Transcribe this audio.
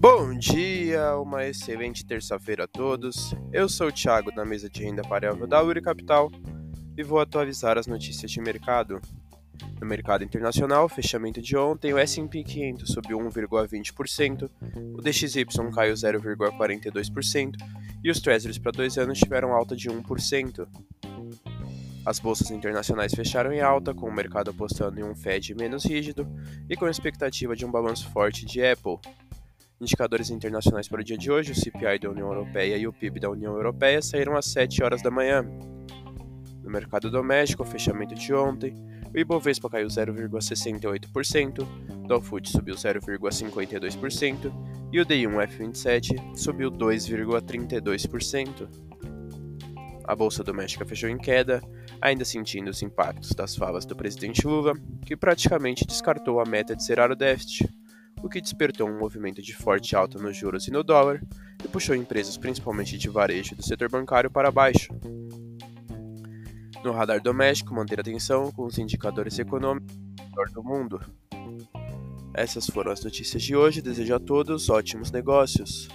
Bom dia, uma excelente terça-feira a todos. Eu sou o Thiago da mesa de renda variável da Uri Capital e vou atualizar as notícias de mercado. No mercado internacional, fechamento de ontem, o S&P 500 subiu 1,20%, o DXY caiu 0,42% e os Treasuries para dois anos tiveram alta de 1%. As bolsas internacionais fecharam em alta, com o mercado apostando em um Fed menos rígido e com a expectativa de um balanço forte de Apple. Indicadores internacionais para o dia de hoje, o CPI da União Europeia e o PIB da União Europeia saíram às 7 horas da manhã. No mercado doméstico, o fechamento de ontem, o Ibovespa caiu 0,68%, o Dow Food subiu 0,52% e o DI1F27 subiu 2,32%. A bolsa doméstica fechou em queda, ainda sentindo os impactos das falas do presidente Lula, que praticamente descartou a meta de zerar o déficit o que despertou um movimento de forte alta nos juros e no dólar e puxou empresas principalmente de varejo do setor bancário para baixo. No radar doméstico, manter atenção com os indicadores econômicos do mundo. Essas foram as notícias de hoje. Desejo a todos ótimos negócios.